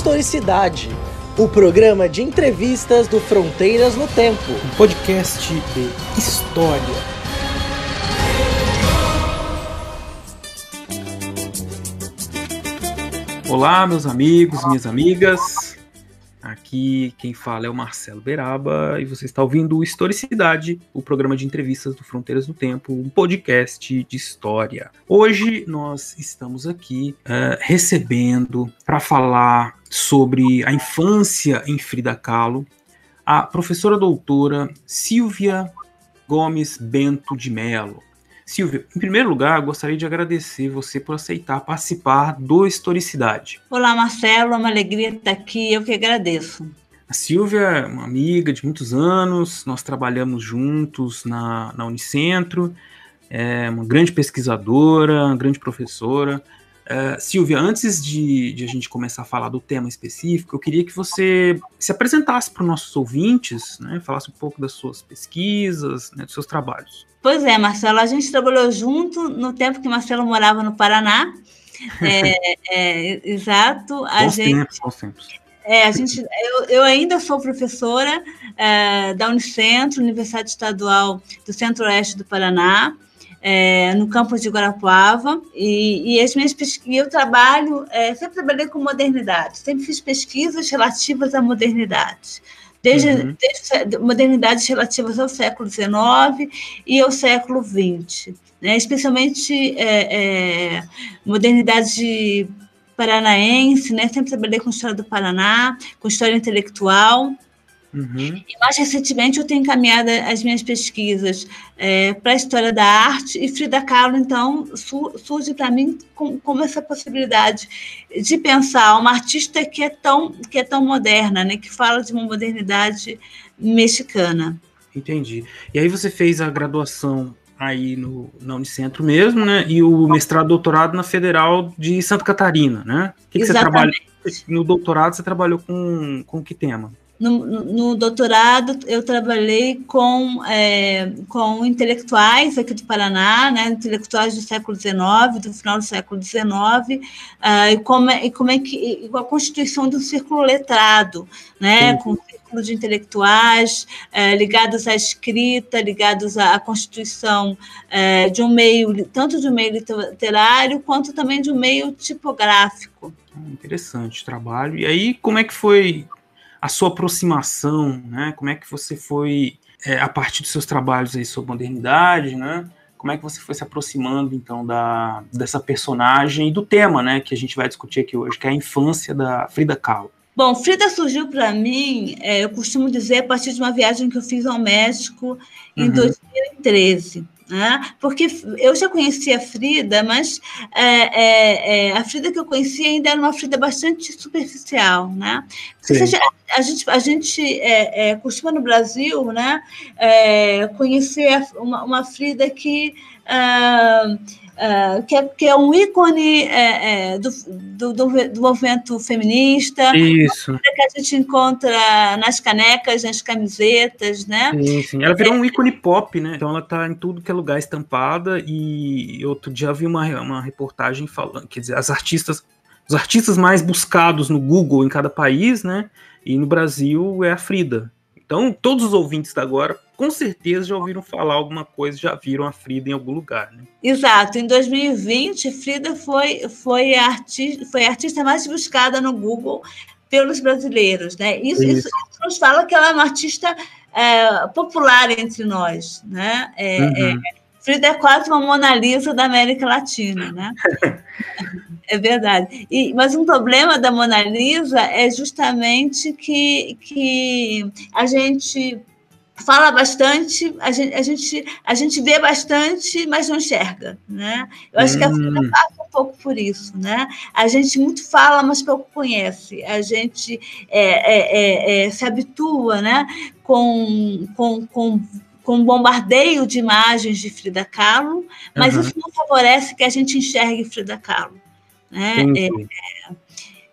Historicidade, o programa de entrevistas do Fronteiras no Tempo. Um podcast de história. Olá, meus amigos, minhas amigas. Aqui quem fala é o Marcelo Beraba e você está ouvindo o Historicidade, o programa de entrevistas do Fronteiras do Tempo, um podcast de história. Hoje nós estamos aqui uh, recebendo para falar sobre a infância em Frida Kahlo a professora doutora Silvia Gomes Bento de Mello. Silvia, em primeiro lugar, gostaria de agradecer você por aceitar participar do Historicidade. Olá, Marcelo, é uma alegria estar aqui, eu que agradeço. A Silvia é uma amiga de muitos anos, nós trabalhamos juntos na, na Unicentro, é uma grande pesquisadora, uma grande professora. Uh, Silvia, antes de, de, a gente começar a falar do tema específico, eu queria que você se apresentasse para os nossos ouvintes, né, falasse um pouco das suas pesquisas, né, dos seus trabalhos. Pois é, Marcelo, a gente trabalhou junto no tempo que Marcelo morava no Paraná. É, é, exato. A bons gente, tempos, bons tempos. É, a gente, eu, eu ainda sou professora é, da Unicentro, Universidade Estadual do Centro-Oeste do Paraná, é, no campus de Guarapuava, e, e as minhas pesquisas, eu trabalho, é, sempre trabalhei com modernidade, sempre fiz pesquisas relativas à modernidade desde, uhum. desde modernidades relativas ao século XIX e ao século XX, né? especialmente é, é, modernidade paranaense, né? sempre trabalhei com história do Paraná, com história intelectual, Uhum. E mais recentemente eu tenho encaminhado as minhas pesquisas é, para a história da arte e Frida Kahlo, então, su surge para mim com, como essa possibilidade de pensar uma artista que é tão, que é tão moderna, né, que fala de uma modernidade mexicana. Entendi. E aí você fez a graduação aí no, na Unicentro mesmo, né? E o mestrado doutorado na Federal de Santa Catarina, né? O que, que você trabalha? No doutorado você trabalhou com, com que tema? No, no, doutorado, eu trabalhei com, é, com intelectuais aqui do Paraná, né, intelectuais do século XIX, do final do século XIX, uh, e, como é, e como é que e a constituição do círculo letrado, né, com o círculo de intelectuais é, ligados à escrita, ligados à, à constituição é, de um meio, tanto de um meio literário, quanto também de um meio tipográfico. Interessante trabalho. E aí, como é que foi a sua aproximação, né? Como é que você foi, é, a partir dos seus trabalhos aí sobre modernidade, né? Como é que você foi se aproximando, então, da, dessa personagem e do tema, né, que a gente vai discutir aqui hoje, que é a infância da Frida Kahlo? Bom, Frida surgiu para mim, é, eu costumo dizer, a partir de uma viagem que eu fiz ao México em uhum. 2013 né? porque eu já conhecia a Frida, mas é, é, é, a Frida que eu conhecia ainda era uma Frida bastante superficial. Né? Seja, a gente, a gente é, é, costuma no Brasil né, é, conhecer uma, uma Frida que. Uh, Uh, que, é, que, é, um ícone é, é, do, do, do, movimento feminista. Isso. Que a gente encontra nas canecas, nas camisetas, né? Sim, sim. Ela virou um ícone pop, né? Então ela tá em tudo que é lugar estampada. E outro dia vi uma, uma reportagem falando, quer dizer, as artistas, os artistas mais buscados no Google em cada país, né? E no Brasil é a Frida. Então, todos os ouvintes da agora, com certeza já ouviram falar alguma coisa, já viram a Frida em algum lugar, né? Exato. Em 2020, Frida foi, foi, a, artista, foi a artista mais buscada no Google pelos brasileiros, né? Isso, isso. isso nos fala que ela é uma artista é, popular entre nós, né? É, uhum. é, Frida é quase uma Mona Lisa da América Latina, né? É verdade. E, mas um problema da Mona Lisa é justamente que, que a gente fala bastante, a gente, a gente, a gente vê bastante, mas não enxerga, né? Eu acho hum. que a Frida hum. passa um pouco por isso, né? A gente muito fala, mas pouco conhece. A gente é, é, é, é se habitua, né? Com, com, com com um bombardeio de imagens de Frida Kahlo, mas uhum. isso não favorece que a gente enxergue Frida Kahlo. Né? É, é,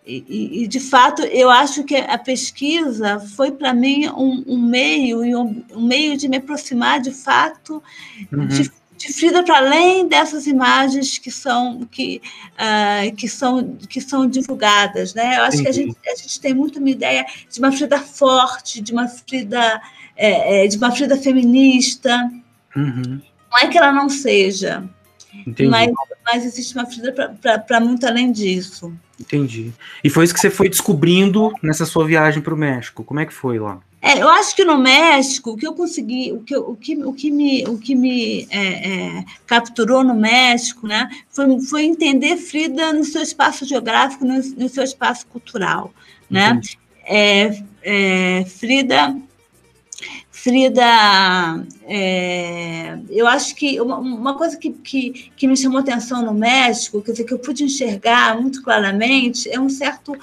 e, e, de fato, eu acho que a pesquisa foi para mim um, um, meio um, um, meio de me aproximar de fato uhum. de, de Frida para além dessas imagens que são que, uh, que são que são divulgadas, né? Eu acho que a gente, a gente tem muito uma ideia de uma Frida forte, de uma Frida é, é, de uma Frida feminista. Uhum. Não é que ela não seja, mas, mas existe uma Frida para muito além disso. Entendi. E foi isso que você foi descobrindo nessa sua viagem para o México. Como é que foi lá? É, eu acho que no México, o que eu consegui, o que, o que, o que me, o que me é, é, capturou no México, né, foi, foi entender Frida no seu espaço geográfico, no, no seu espaço cultural, né? É, é, Frida Frida, é, eu acho que uma, uma coisa que, que, que, me chamou atenção no México, quer dizer, que eu pude enxergar muito claramente, é um certo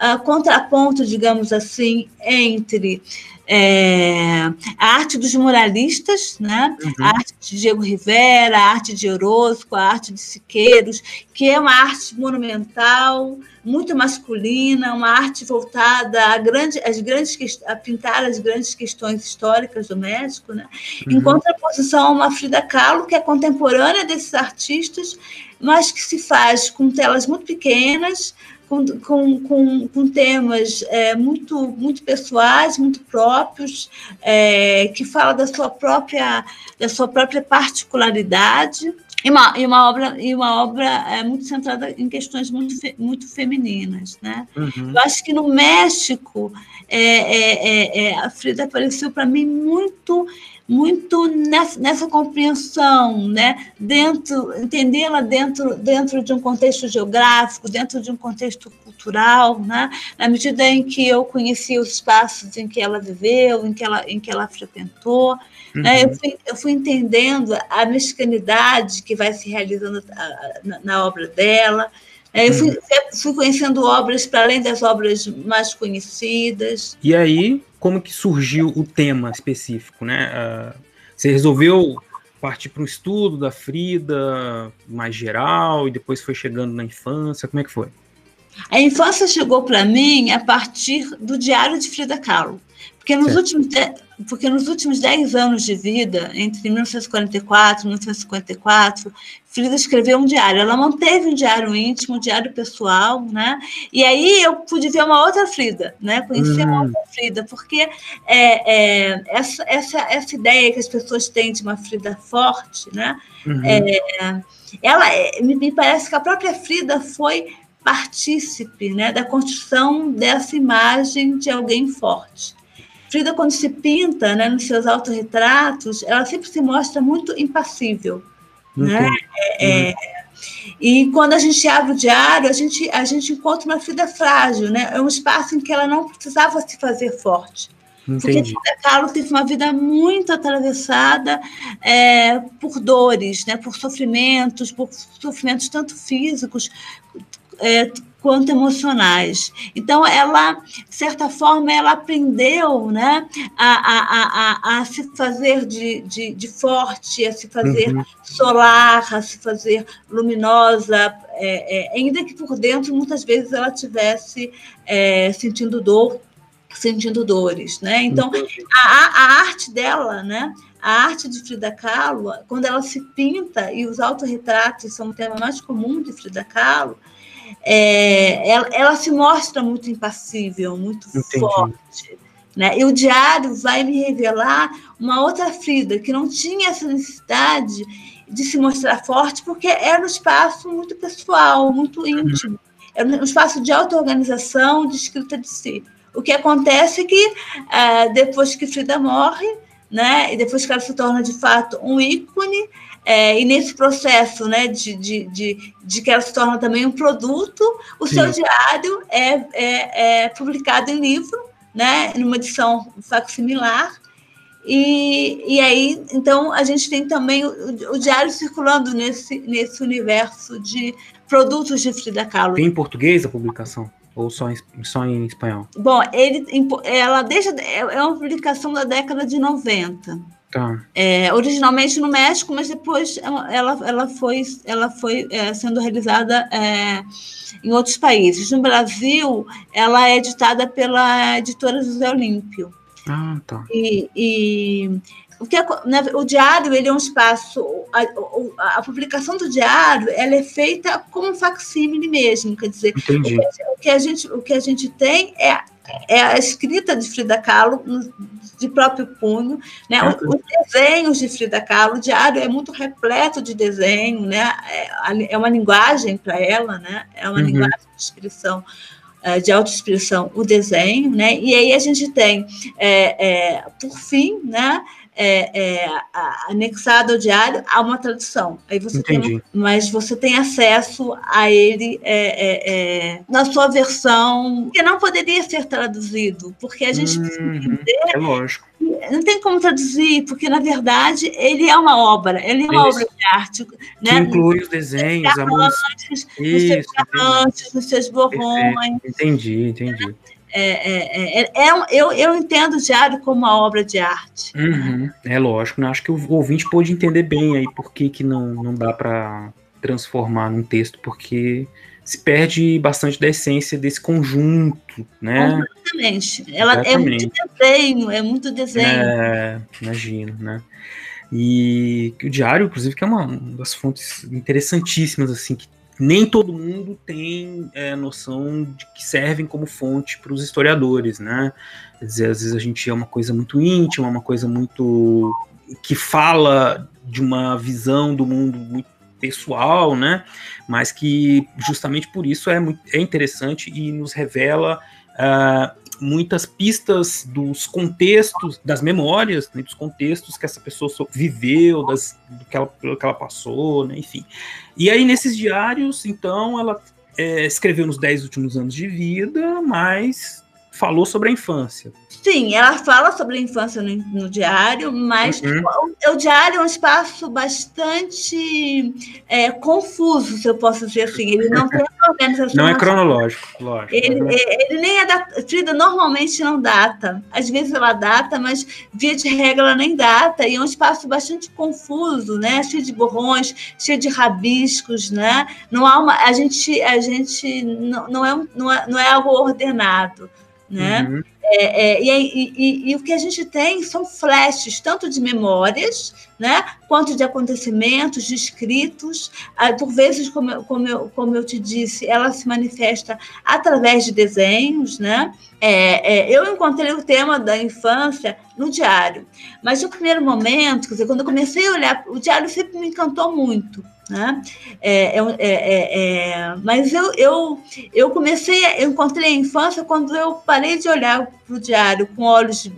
uh, contraponto, digamos assim, entre é, a arte dos muralistas, né? Uhum. a arte de Diego Rivera, a arte de Orozco, a arte de Siqueiros, que é uma arte monumental, muito masculina, uma arte voltada a, grande, às grandes, a pintar as grandes questões históricas do México, né? Uhum. em contraposição a uma Frida Kahlo, que é contemporânea desses artistas, mas que se faz com telas muito pequenas, com, com, com, com temas é, muito, muito pessoais, muito próprios, é, que fala da sua própria, da sua própria particularidade. E uma, e uma obra, e uma obra é, muito centrada em questões muito, muito femininas. Né? Uhum. Eu acho que no México, é, é, é, é a Frida apareceu para mim muito muito nessa, nessa compreensão, né? dentro, entendê-la dentro, dentro de um contexto geográfico, dentro de um contexto cultural, né? na medida em que eu conheci os espaços em que ela viveu, em que ela, em que ela frequentou, uhum. né? eu, fui, eu fui entendendo a mexicanidade que vai se realizando na, na obra dela, eu fui, uhum. fui conhecendo obras para além das obras mais conhecidas. E aí, como que surgiu o tema específico, né? Uh, você resolveu partir para um estudo da Frida mais geral e depois foi chegando na infância, como é que foi? A infância chegou para mim a partir do diário de Frida Kahlo. Porque nos, últimos porque nos últimos 10 anos de vida, entre 1944 e 1954, Frida escreveu um diário. Ela manteve um diário íntimo, um diário pessoal, né? E aí eu pude ver uma outra Frida, né? Conhecer hum. uma outra Frida, porque é, é, essa, essa, essa ideia que as pessoas têm de uma Frida forte, né? Uhum. É, ela, é, me parece que a própria Frida foi partícipe né, da construção dessa imagem de alguém forte. Frida, quando se pinta né, nos seus autorretratos, ela sempre se mostra muito impassível. Né? É, é, e quando a gente abre o diário, a gente, a gente encontra uma Frida frágil, né? é um espaço em que ela não precisava se fazer forte. Entendi. Porque Frida Kahlo teve uma vida muito atravessada é, por dores, né, por sofrimentos, por sofrimentos tanto físicos é, quanto emocionais. Então, ela, de certa forma, ela aprendeu né, a, a, a, a se fazer de, de, de, forte, a se fazer uhum. solar, a se fazer luminosa, é, é, ainda que por dentro, muitas vezes, ela tivesse é, sentindo dor, sentindo dores. Né? Então, a, a arte dela, né, a arte de Frida Kahlo, quando ela se pinta, e os autorretratos são o tema mais comum de Frida Kahlo, é, ela, ela, se mostra muito impassível, muito Entendi. forte. Né? E o diário vai me revelar uma outra Frida que não tinha essa necessidade de se mostrar forte, porque era um espaço muito pessoal, muito uhum. íntimo. Era um espaço de auto-organização, de escrita de si. O que acontece é que, uh, depois que Frida morre, né, e depois que ela se torna de fato um ícone, é, e nesse processo né, de, de, de, de, que ela se torna também um produto, o Sim. seu diário é, é, é, publicado em livro, né, numa edição facsimilar. E, e aí, então, a gente tem também o, o diário circulando nesse, nesse universo de produtos de Frida Kahlo. Tem em português a publicação? Ou só em, só em espanhol? Bom, ele, ela deixa, é, é uma publicação da década de 90. Tá. É, originalmente no México, mas depois ela, ela foi, ela foi é, sendo realizada é, em outros países. No Brasil, ela é editada pela editora José Olímpio. Ah, tá. E, e o, que, né, o diário ele é um espaço a, a, publicação do diário ela é feita como um facsímile mesmo, quer dizer, Entendi. o que a gente, o que a gente tem é, é a escrita de Frida Kahlo de próprio punho, né? Os, desenhos de Frida Kahlo, o diário é muito repleto de desenho, né? É, é uma linguagem para ela, né? É uma uhum. linguagem de expressão é, de autoexpressão o desenho, né? E aí a gente tem, é, é, por fim, né? É, é, anexado ao diário a uma tradução. Aí você tem, mas você tem acesso a ele é, é, na sua versão que não poderia ser traduzido, porque a gente uhum, precisa entender. É lógico não tem como traduzir, porque na verdade ele é uma obra, ele é uma Isso. obra de arte. Né? Inclui os desenhos, a música. Nos seus nos seus borrões. Entendi, entendi. É, é, é, é, eu, eu entendo o diário como uma obra de arte. Uhum, é lógico, né? acho que o ouvinte pôde entender bem aí por que, que não, não dá para transformar num texto, porque se perde bastante da essência desse conjunto, né? Exatamente. Ela Exatamente. é muito desenho, é muito desenho. É, imagino, né? E o diário, inclusive, que é uma das fontes interessantíssimas, assim, que nem todo mundo tem é, noção de que servem como fonte para os historiadores, né? Quer dizer, às vezes a gente é uma coisa muito íntima, uma coisa muito que fala de uma visão do mundo muito pessoal, né? Mas que justamente por isso é, muito, é interessante e nos revela uh, muitas pistas dos contextos, das memórias, né, dos contextos que essa pessoa viveu, das, do que ela, pelo que ela passou, né, enfim. E aí, nesses diários, então, ela é, escreveu nos dez últimos anos de vida, mas falou sobre a infância. Sim, ela fala sobre a infância no, no diário, mas uhum. o, o, diário é um espaço bastante é, confuso, se eu posso dizer assim. Ele não tem organização. Não é cronológico, lógico. Ele, uhum. ele nem é datado, normalmente não data. Às vezes ela data, mas via de regra ela nem data. E é um espaço bastante confuso, né? Cheio de borrões, cheio de rabiscos, né? Não há uma, a gente, a gente não, não, é, não, é, não é algo ordenado né? Uhum. É, é, e, e, e, o que a gente tem são flashes, tanto de memórias, né, quanto de acontecimentos, de escritos. Ah, por vezes, como eu, como, eu, como eu te disse, ela se manifesta através de desenhos. Né? É, é eu encontrei o tema da infância no diário, mas no primeiro momento, quer dizer, quando eu comecei a olhar, o diário sempre me encantou muito. Né? É, é, é, é, mas eu, eu, eu comecei, eu encontrei a infância quando eu parei de olhar para o diário com olhos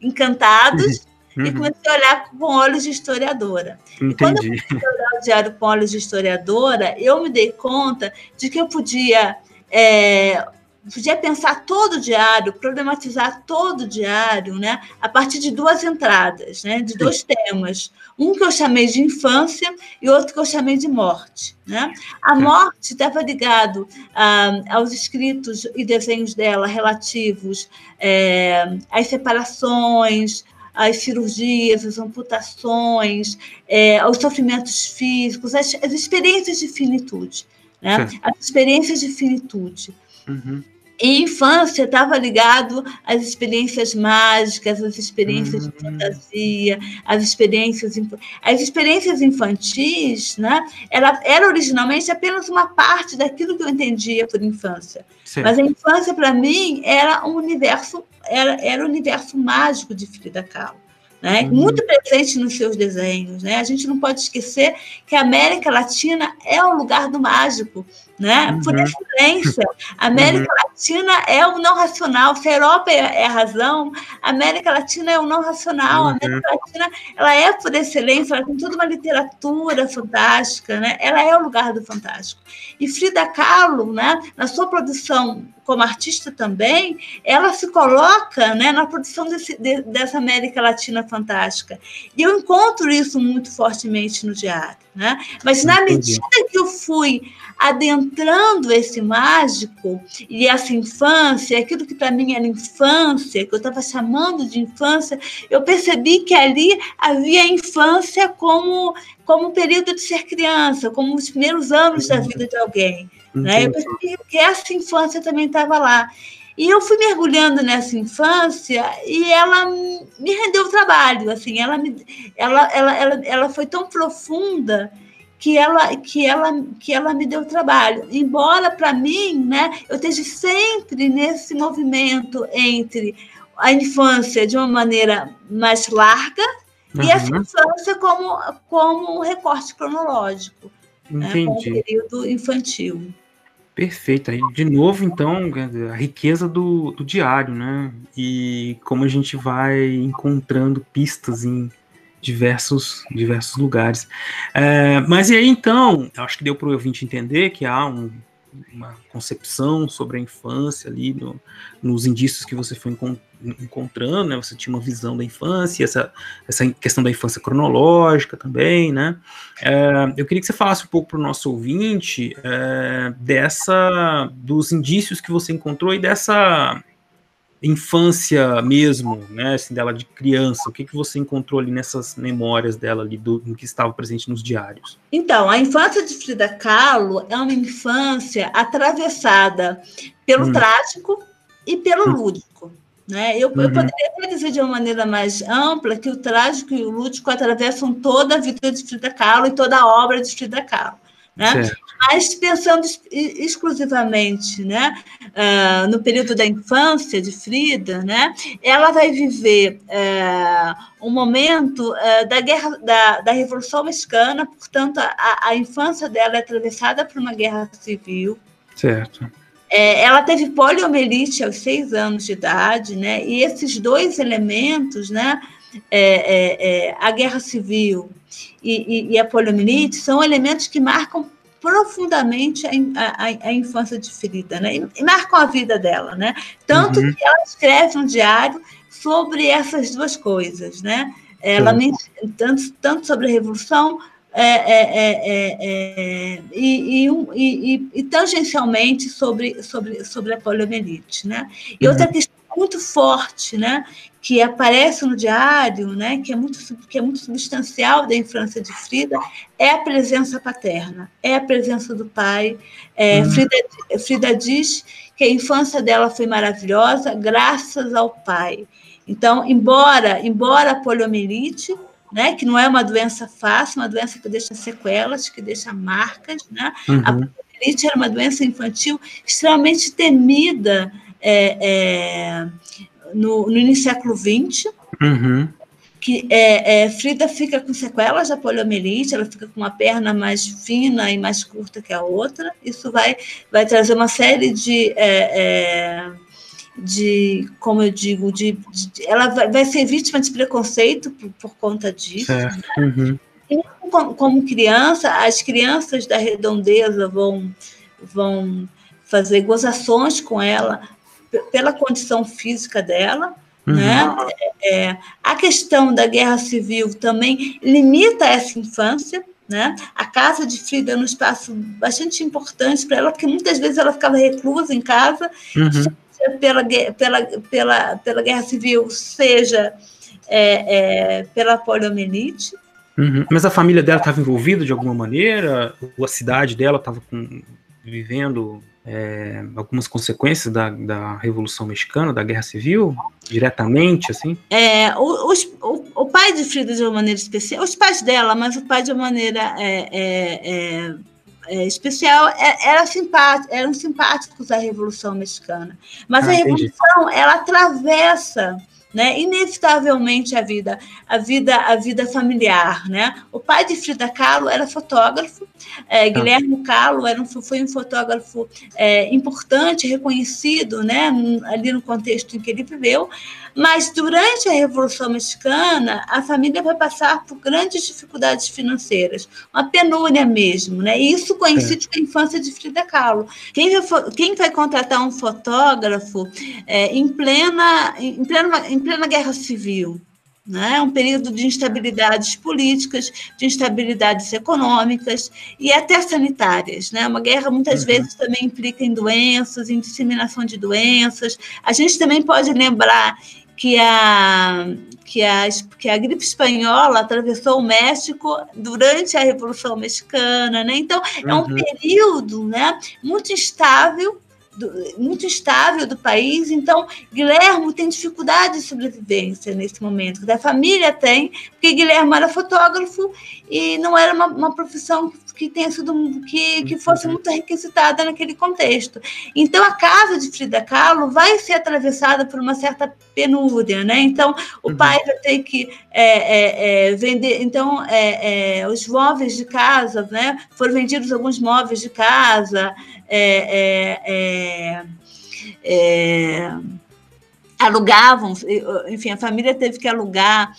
encantados uhum. e comecei a olhar com olhos de historiadora. Entendi. E quando eu comecei a olhar o diário com olhos de historiadora, eu me dei conta de que eu podia é, podia pensar todo o diário, problematizar todo o diário, né, a partir de duas entradas, né, de dois temas. Um que eu chamei de infância e outro que eu chamei de morte. Né? A morte estava ligado ah, aos escritos e desenhos dela relativos é, às separações, às cirurgias, às amputações, é, aos sofrimentos físicos, às, experiências de finitude. Né? As experiências de finitude. Uhum. E infância estava ligado às experiências mágicas, às experiências uhum. de fantasia, às experiências as experiências infantis, né? Ela era originalmente apenas uma parte daquilo que eu entendia por infância. Sim. Mas a infância para mim era um universo era, era o universo mágico de Frida Kahlo né? Uhum. muito presente nos seus desenhos. Né? A gente não pode esquecer que a América Latina é o lugar do mágico. Né? Uhum. Por excelência, a América uhum. Latina é o não racional. Se a Europa é, a razão, a América Latina é o não racional. A América uhum. Latina ela é por excelência, ela tem toda uma literatura fantástica, né? ela é o lugar do fantástico. E Frida Kahlo, né, na sua produção como artista também, ela se coloca né, na produção desse, de, dessa América Latina fantástica. E eu encontro isso muito fortemente no diário. Né? Mas na medida que eu fui adentrando esse mágico e essa infância, aquilo que para mim era infância, que eu estava chamando de infância, eu percebi que ali havia a infância como como período de ser criança, como os primeiros anos da vida de alguém. Né? Eu percebi que essa infância também estava lá. E eu fui mergulhando nessa infância e ela me rendeu trabalho, assim, ela, me, ela, ela, ela, ela foi tão profunda que ela, que ela, que ela me deu trabalho. Embora, para mim, né, eu esteja sempre nesse movimento entre a infância de uma maneira mais larga uhum. e essa infância como, como um recorte cronológico, Entendi. Né, como um período infantil. Perfeito. Aí, de novo, então, a riqueza do, do diário, né? E como a gente vai encontrando pistas em diversos, diversos lugares. É, mas e aí, então, acho que deu para o ouvinte entender que há um, uma concepção sobre a infância ali no, nos indícios que você foi encontrando, né? Você tinha uma visão da infância, essa, essa questão da infância cronológica também, né? É, eu queria que você falasse um pouco para o nosso ouvinte é, dessa, dos indícios que você encontrou e dessa infância mesmo, né, assim, dela de criança, o que, que você encontrou ali nessas memórias dela ali, do, do que estava presente nos diários? Então, a infância de Frida Kahlo é uma infância atravessada pelo hum. trágico e pelo hum. lúdico. Né? Eu, uhum. eu poderia dizer de uma maneira mais ampla que o trágico e o lúdico atravessam toda a vida de Frida Kahlo e toda a obra de Frida Kahlo. Né? Mas pensando exclusivamente né, uh, no período da infância de Frida, né, ela vai viver uh, um momento uh, da, guerra, da, da Revolução Mexicana, portanto, a, a infância dela é atravessada por uma guerra civil. Certo. É, ela teve poliomielite aos seis anos de idade, né? E esses dois elementos, né? É, é, é, a guerra civil e, e, e, a poliomielite são elementos que marcam profundamente a, a, a infância de Frida, né? E, e, marcam a vida dela, né? Tanto uhum. que ela escreve um diário sobre essas duas coisas, né? Ela uhum. tanto, tanto sobre a revolução é, é, é, e, e, e, e, tangencialmente sobre, sobre, sobre a poliomielite. Né? E uhum. outra questão muito forte, né, que aparece no diário, né, que é muito que é muito substancial da infância de Frida, é a presença paterna, é a presença do pai. É, uhum. Frida, Frida diz que a infância dela foi maravilhosa graças ao pai. Então, embora embora a poliomielite né, que não é uma doença fácil, uma doença que deixa sequelas, que deixa marcas. Né? Uhum. A poliomielite era uma doença infantil extremamente temida é, é, no, no início do século XX. Uhum. Que é, é, Frida fica com sequelas da poliomielite, ela fica com uma perna mais fina e mais curta que a outra. Isso vai, vai trazer uma série de é, é, de, como eu digo, de, de ela vai, vai, ser vítima de preconceito por, por conta disso. Né? Uhum. Como, como, criança, as crianças da redondeza vão, vão fazer gozações com ela pela condição física dela. Uhum. Né? É, a questão da guerra civil também limita essa infância. Né? A casa de Frida é um espaço bastante importante para ela, porque muitas vezes ela ficava reclusa em casa, uhum pela, pela, pela, pela guerra civil, seja é, é, pela poliomielite. Uhum. Mas a família dela estava envolvida de alguma maneira? Ou a cidade dela estava vivendo é, algumas consequências da, da Revolução Mexicana, da Guerra Civil, diretamente, assim? É, o, o, o pai de Frida de uma maneira especial, os pais dela, mas o pai de uma maneira é, é, é é, especial é, era simpático, eram simpáticos à Revolução Mexicana. Mas ah, a Revolução, entendi. ela atravessa né, inevitavelmente a vida, a vida, a vida familiar, né? O pai de Frida Kahlo era fotógrafo, é, ah. Guilherme Kahlo era um, foi um fotógrafo é, importante, reconhecido, né, ali no contexto em que ele viveu, mas durante a Revolução Mexicana, a família vai passar por grandes dificuldades financeiras, uma penúria mesmo, né? E isso coincide é. com a infância de Frida Kahlo. Quem vai, quem vai contratar um fotógrafo é, em, plena, em, plena, em plena guerra civil? Né? Um período de instabilidades políticas, de instabilidades econômicas e até sanitárias. Né? Uma guerra muitas uhum. vezes também implica em doenças, em disseminação de doenças. A gente também pode lembrar que a, que a, que a gripe espanhola atravessou o México durante a Revolução Mexicana, né? Então, é um uhum. período né, muito instável do, muito instável do país. Então, Guilherme tem dificuldade de sobrevivência nesse momento. Da família tem, porque Guilherme era fotógrafo e não era uma, uma profissão que tenha sido que, que fosse muito requisitada naquele contexto. Então a casa de Frida Kahlo vai ser atravessada por uma certa penúria, né? Então o uhum. pai vai ter que é, é, é, vender, então é, é, os móveis de casa, né? Foram vendidos alguns móveis de casa, é, alugavam, enfim, a família teve que alugar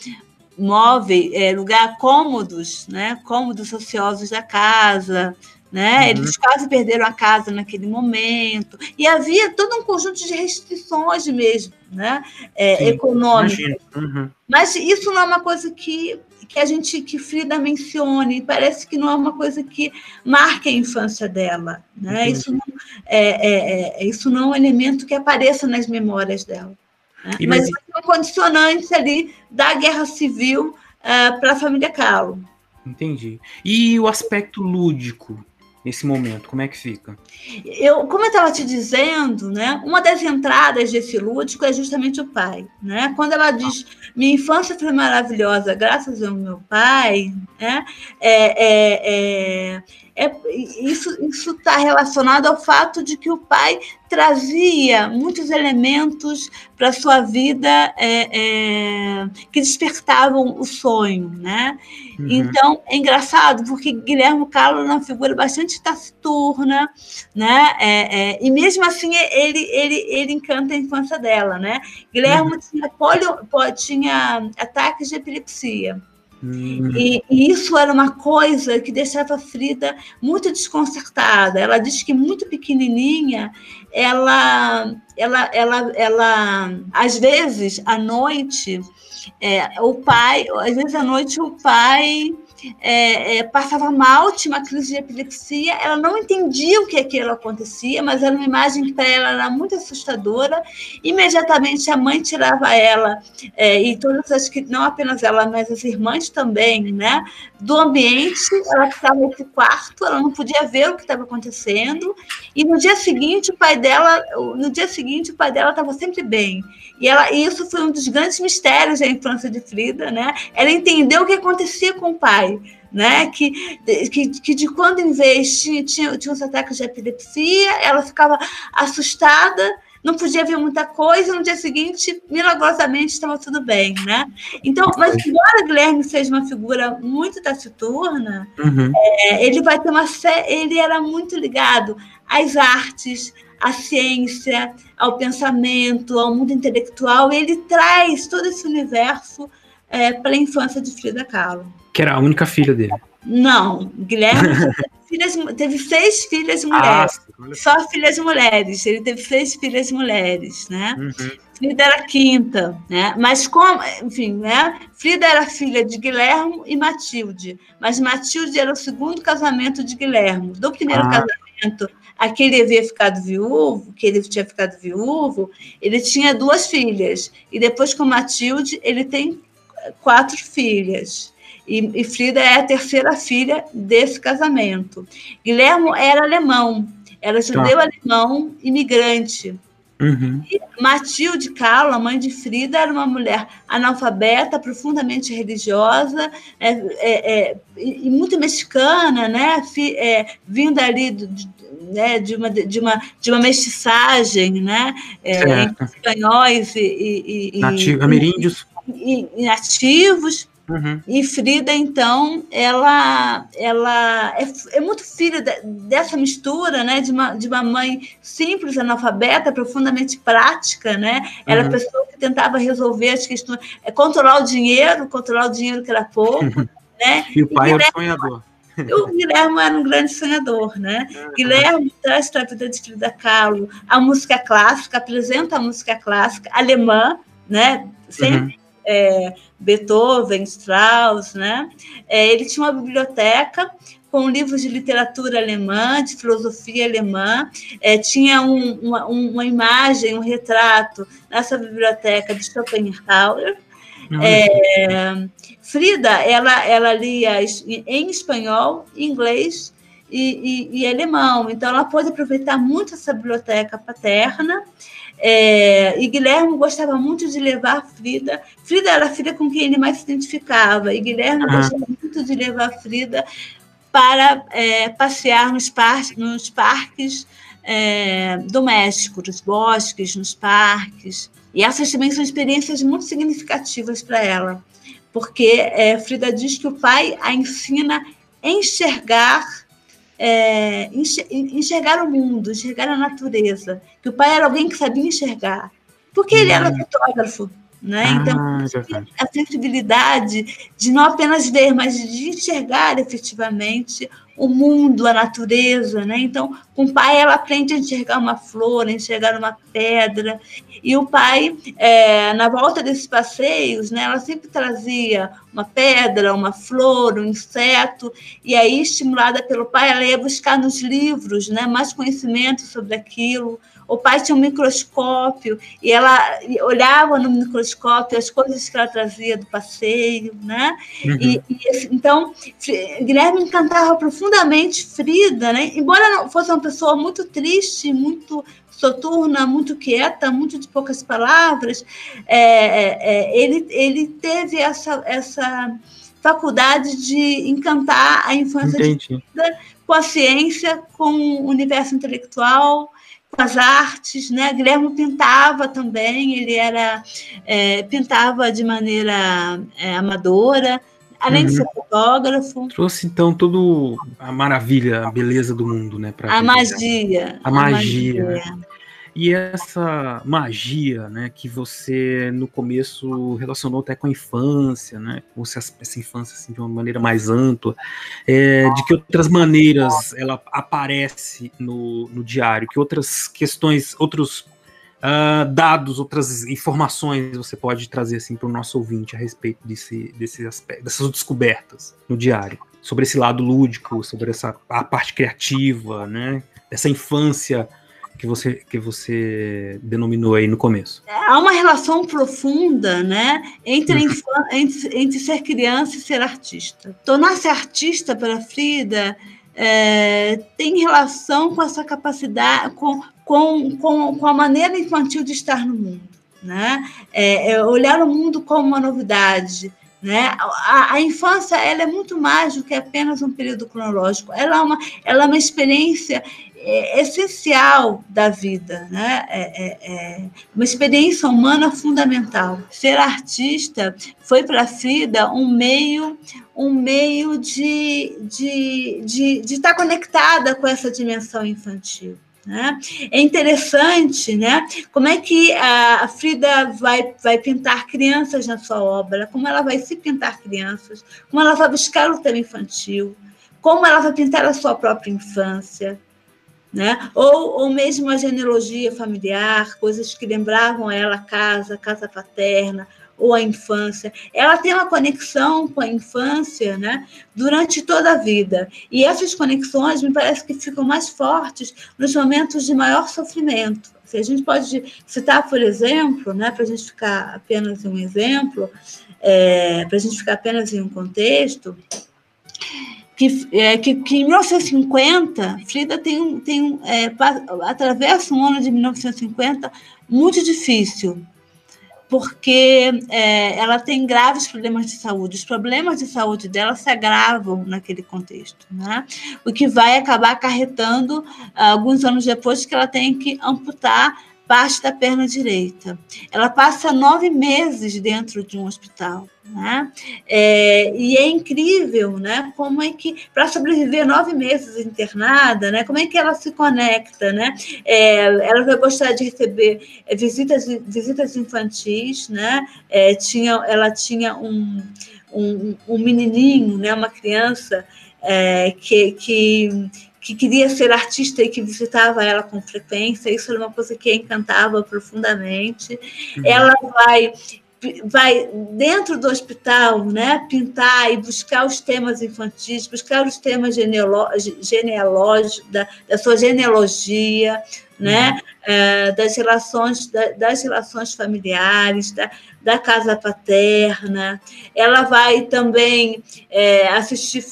móveis, é, lugar cômodos, né? Cômodos ociosos da casa, né? Uhum. Eles quase perderam a casa naquele momento. E havia todo um conjunto de restrições mesmo, né? É, econômicas. Uhum. Mas isso não é uma coisa que, que a gente, que Frida mencione, parece que não é uma coisa que marque a infância dela, né? Isso não é, é, é, isso não é um elemento que apareça nas memórias dela. Né? Mas é um condicionante ali da guerra civil uh, para a família Kahlo. Entendi. E o aspecto lúdico nesse momento, como é que fica? Eu, como eu estava te dizendo, né, uma das entradas desse lúdico é justamente o pai. Né? Quando ela diz minha infância foi maravilhosa graças ao meu pai, né, é, é, é é, isso está relacionado ao fato de que o pai trazia muitos elementos para a sua vida é, é, que despertavam o sonho, né? Uhum. Então, é engraçado, porque Guilherme Carlos é uma figura bastante taciturna, né? É, é, e mesmo assim, ele, ele, ele encanta a infância dela, né? Guilherme uhum. tinha, polio, tinha ataques de epilepsia. E, e, isso era uma coisa que deixava a Frida muito desconcertada. Ela diz que muito pequenininha, ela, ela, ela, ela às vezes à noite, é, o pai, às vezes à noite o pai é, é, passava mal, tinha uma crise de epilepsia, ela não entendia o que aquilo acontecia, mas era uma imagem que para ela era muito assustadora. Imediatamente a mãe tirava ela, é, e todas as que, não apenas ela, mas as irmãs também, né, do ambiente, ela ficava nesse quarto, ela não podia ver o que estava acontecendo, e no dia seguinte o pai dela, no dia seguinte o pai dela estava sempre bem. E, ela, e isso foi um dos grandes mistérios da infância de Frida, né? Ela entendeu o que acontecia com o pai, né? Que, que, que de quando em vez tinha, tinha, tinha uns ataques de epilepsia, ela ficava assustada, não podia ver muita coisa, no dia seguinte, milagrosamente, estava tudo bem, né? Então, mas embora Guilherme seja uma figura muito taciturna, uhum. é, ele vai ter uma ele era muito ligado às artes, à ciência, ao pensamento, ao mundo intelectual, ele traz todo esse universo é, para a infância de Frida Kahlo. Que era a única filha dele. Não, Guilherme filhas, teve seis filhas mulheres. Ah, só filhas mulheres. Ele teve seis filhas mulheres, né? Uhum. Frida era quinta, né? Mas como, enfim, né? Frida era filha de Guilherme e Matilde, mas Matilde era o segundo casamento de Guilherme. Do primeiro ah. casamento, aquele havia ficado viúvo, que ele tinha ficado viúvo, ele tinha duas filhas. E depois com Matilde, ele tem quatro filhas. E, e Frida é a terceira filha desse casamento. Guilhermo era alemão, era judeu tá. alemão, imigrante. Uhum. E Matilde Kahlo, a mãe de Frida, era uma mulher analfabeta, profundamente religiosa é, é, é, e muito mexicana, né? é, vinda ali do, de, né, de, uma, de, uma, de uma mestiçagem né? É, entre espanhóis e, e, e, Nativo, ameríndios. E, e nativos. Uhum. E Frida, então, ela, ela é, é muito filha de, dessa mistura, né, de uma, de uma mãe simples, analfabeta, profundamente prática, né? Era uhum. a pessoa que tentava resolver as questões, é, controlar o dinheiro, controlar o dinheiro que era pouco, né? E o pai era sonhador. O Guilherme era um grande sonhador, né? Uhum. Guilherme traz para a vida de Frida Kahlo a música clássica, apresenta a música clássica alemã, né? Sempre uhum é, Beethoven, Strauss, né? É, ele tinha uma biblioteca com livros de literatura alemã, de filosofia alemã, é, tinha um, uma, uma, imagem, um retrato nessa biblioteca de Schopenhauer. É, Frida, ela, ela lia em espanhol, inglês e, e, e alemão. Então, ela pôde aproveitar muito essa biblioteca paterna. É, e Guilherme gostava muito de levar Frida. Frida era a filha com quem ele mais se identificava, e Guilherme uhum. gostava muito de levar Frida para é, passear nos, par nos parques é, domésticos, nos bosques, nos parques. E essas também são experiências muito significativas para ela, porque é, Frida diz que o pai a ensina a enxergar é, enxergar o mundo, enxergar a natureza. Que o pai era alguém que sabia enxergar, porque ele era hum. fotógrafo. Né? Ah, então, a sensibilidade de não apenas ver, mas de enxergar efetivamente o mundo, a natureza, né? Então, com o pai ela aprende a enxergar uma flor, a enxergar uma pedra. E o pai, é, na volta desses passeios, né, ela sempre trazia uma pedra, uma flor, um inseto, e aí, estimulada pelo pai, ela ia buscar nos livros né, mais conhecimento sobre aquilo, o pai tinha um microscópio e ela olhava no microscópio as coisas que ela trazia do passeio, né? Uhum. E, e, então, Guilherme encantava profundamente Frida, né? Embora fosse uma pessoa muito triste, muito soturna, muito quieta, muito de poucas palavras, é, é, é ele, ele teve essa, essa faculdade de encantar a infância Entendi. de Frida com a ciência, com o universo intelectual, com as artes, né? Guilherme pintava também, ele era é, pintava de maneira é, amadora, além uhum. de ser fotógrafo. Trouxe então toda a maravilha, a beleza do mundo, né? A magia, a, a magia. magia. E essa magia, né, que você no começo relacionou até com a infância, né, com essa infância assim, de uma maneira mais ampla, é, de que outras maneiras ela aparece no, no diário, que outras questões, outros uh, dados, outras informações você pode trazer assim para o nosso ouvinte a respeito desse, desse aspecto, dessas descobertas no diário, sobre esse lado lúdico, sobre essa a parte criativa, né, dessa infância que você, que você denominou aí no começo. Há uma relação profunda né, entre, entre, entre ser criança e ser artista. Tornar-se artista para Frida é, tem relação com essa capacidade, com, com, com, com a maneira infantil de estar no mundo. Né? É, é olhar o mundo como uma novidade, né? A, a, infância ela é muito mais do que apenas um período cronológico. Ela é uma, ela é uma experiência é, essencial da vida, né? É, é, é, uma experiência humana fundamental. Ser artista foi para a Frida um meio, um meio de, de, de, de estar conectada com essa dimensão infantil. Né? É interessante né? como é que a Frida vai, vai pintar crianças na sua obra, como ela vai se pintar crianças, como ela vai buscar o tema infantil, como ela vai pintar a sua própria infância. Né? Ou, ou mesmo a genealogia familiar, coisas que lembravam ela a casa, a casa paterna, ou a infância. Ela tem uma conexão com a infância né, durante toda a vida. E essas conexões me parece que ficam mais fortes nos momentos de maior sofrimento. Se a gente pode citar, por exemplo, né, para a gente ficar apenas em um exemplo, é, para a gente ficar apenas em um contexto, que, é, que, que, em 1950, Frida tem, tem é, atravessa um ano de 1950 muito difícil, porque é, ela tem graves problemas de saúde. Os problemas de saúde dela se agravam naquele contexto, né? o que vai acabar acarretando, alguns anos depois, que ela tem que amputar parte da perna direita. Ela passa nove meses dentro de um hospital. Né? É, e é incrível, né? Como é que para sobreviver nove meses internada, né? Como é que ela se conecta, né? É, ela vai gostar de receber é, visitas, visitas infantis, né? É, tinha, ela tinha um, um, um, menininho, né? Uma criança é, que, que que queria ser artista e que visitava ela com frequência. Isso era uma coisa que a encantava profundamente. Uhum. Ela vai vai dentro do hospital, né, pintar e buscar os temas infantis, buscar os temas genealógicos da, da sua genealogia, né? Uhum. É, das relações da, das relações familiares, da, da casa paterna. Ela vai também é, assistir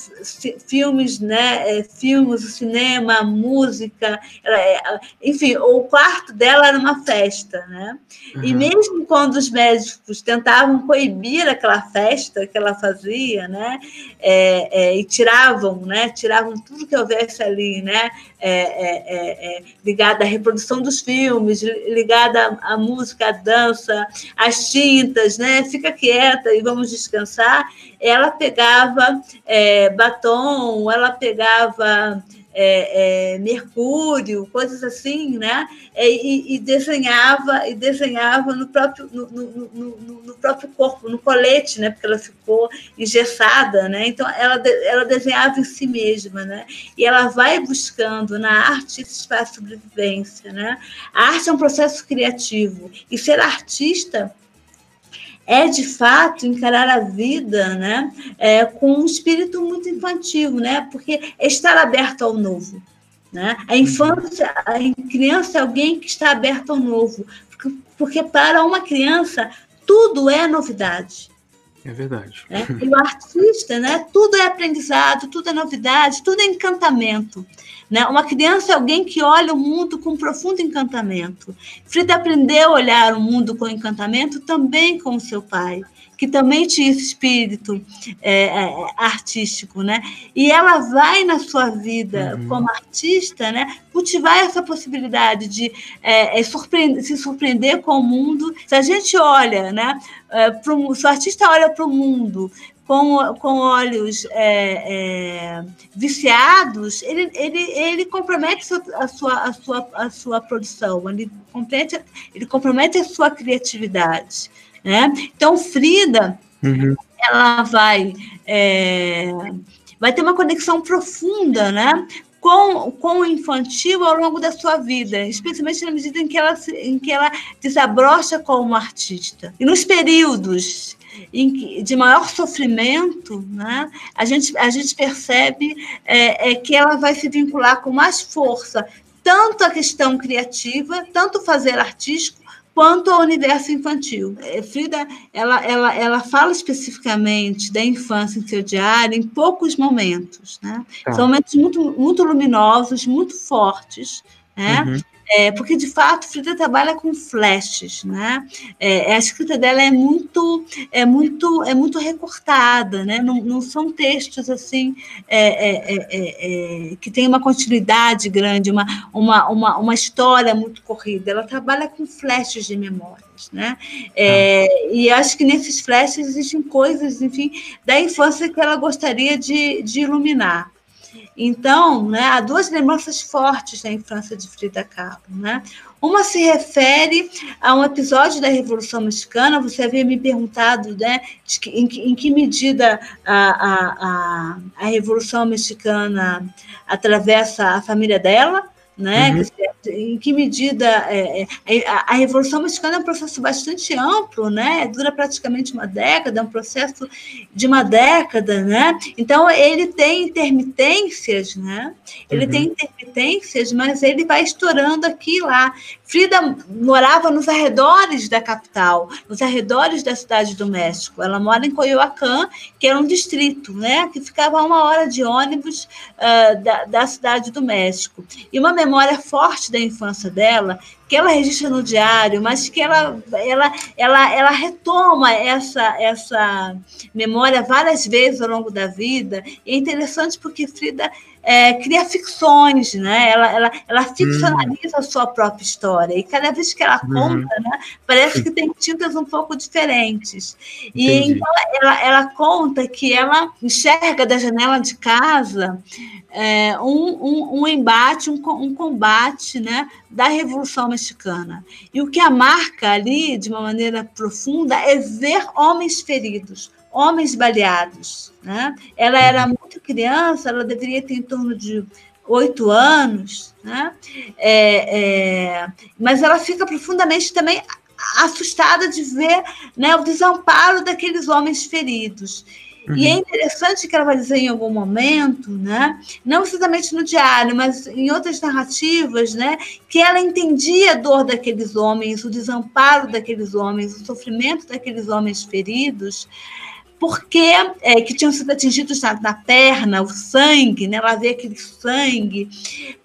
filmes, né? É, filmes, cinema, música. Ela, é, enfim, o quarto dela era uma festa, né? Uhum. E mesmo quando os médicos tentavam coibir aquela festa que ela fazia, né? É, é, e tiravam, né? Tiravam tudo que houvesse ali, né? Ligada à reprodução dos filmes, ligada à, à música, à dança, às tintas, né? Fica quieta e vamos descansar. Ela pegava é, batom, ela pegava é, é, mercúrio, coisas assim, né? É, e, e, desenhava e desenhava no próprio no, no, no, no, próprio corpo, no colete, né? Porque ela ficou engessada, né? Então ela ela desenhava em si mesma, né? E ela vai buscando na arte esse espaço de sobrevivência, né? A arte é um processo criativo e ser artista é de fato encarar a vida né, é, com um espírito muito infantil, né, porque é estar aberto ao novo. Né? A uhum. infância, a criança é alguém que está aberto ao novo, porque, porque para uma criança tudo é novidade. É verdade. Né? E o artista, né? Tudo é aprendizado, tudo é novidade, tudo é encantamento. Né? Uma criança é alguém que olha o mundo com profundo encantamento. Frida aprendeu a olhar o mundo com encantamento também com o seu pai, que também tinha esse espírito é, é, artístico, né? E ela vai na sua vida uhum. como artista, né? Cultivar essa possibilidade de é, é surpreender, se surpreender com o mundo. Se a gente olha, né? É, pro, se o artista olha para o mundo com, com olhos é, é, viciados, ele, ele, ele compromete a sua, a, sua, a sua produção, ele compromete, ele compromete a sua criatividade. Né? Então, Frida, uhum. ela vai, é, vai ter uma conexão profunda né? com, com o infantil ao longo da sua vida, especialmente na medida em que ela, em que ela desabrocha como artista. E nos períodos de maior sofrimento, né, a, gente, a gente percebe é, é, que ela vai se vincular com mais força, tanto a questão criativa, tanto fazer artístico, quanto ao universo infantil. É, Frida, ela, ela, ela fala especificamente da infância em seu diário em poucos momentos, né? Tá. São momentos muito, muito luminosos, muito fortes, né? Uhum. É, porque de fato Frida trabalha com flashes, né? É, a escrita dela é muito, é muito, é muito recortada, né? Não, não são textos assim é, é, é, que tem uma continuidade grande, uma, uma, uma, uma história muito corrida. Ela trabalha com flashes de memórias, né? Ah. E acho que nesses flashes existem coisas, enfim, da infância que ela gostaria de, de iluminar. Então, né, há duas lembranças fortes da infância de Frida Kahlo. Né? Uma se refere a um episódio da Revolução Mexicana. Você havia me perguntado né, que, em, que, em, que medida a, a, a, a Revolução Mexicana atravessa a família dela né? Uhum. Em que medida é, é, a, a, Revolução Mexicana é um processo bastante amplo, né? Dura praticamente uma década, é um processo de uma década, né? Então ele tem intermitências, né? Ele uhum. tem intermitências, mas ele vai estourando aqui e lá. Frida morava nos arredores da capital, nos arredores da cidade do México. Ela mora em Coyoacán, que era um distrito, né? Que ficava a uma hora de ônibus uh, da, da cidade do México. E uma memória forte da infância dela, que ela registra no diário, mas que ela, ela, ela, ela retoma essa, essa memória várias vezes ao longo da vida. E é interessante porque Frida é, cria ficções, né? Ela, ela, ela ficcionaliza uhum. a sua própria história. E cada vez que ela uhum. conta, uhum. né, parece que tem tintas um pouco diferentes. E Entendi. então ela, ela conta que ela enxerga da janela de casa é, um, um, um, embate, um, um combate né, da Revolução Mexicana. E o que a marca ali, de uma maneira profunda, é ver homens feridos, homens baleados. Né? Ela era uhum. muito criança, ela deveria ter em torno de oito anos, né? É, é, mas ela fica profundamente também assustada de ver né, o desamparo daqueles homens feridos. Uhum. E é uhum. interessante que ela vai dizer em algum momento, né? Não exatamente no diário, mas em outras narrativas, né? Que ela entendia a dor daqueles homens, o desamparo daqueles homens, o sofrimento daqueles homens feridos porque é, que tinham sido atingidos na, na, perna, o sangue, né? ela vê aquele sangue,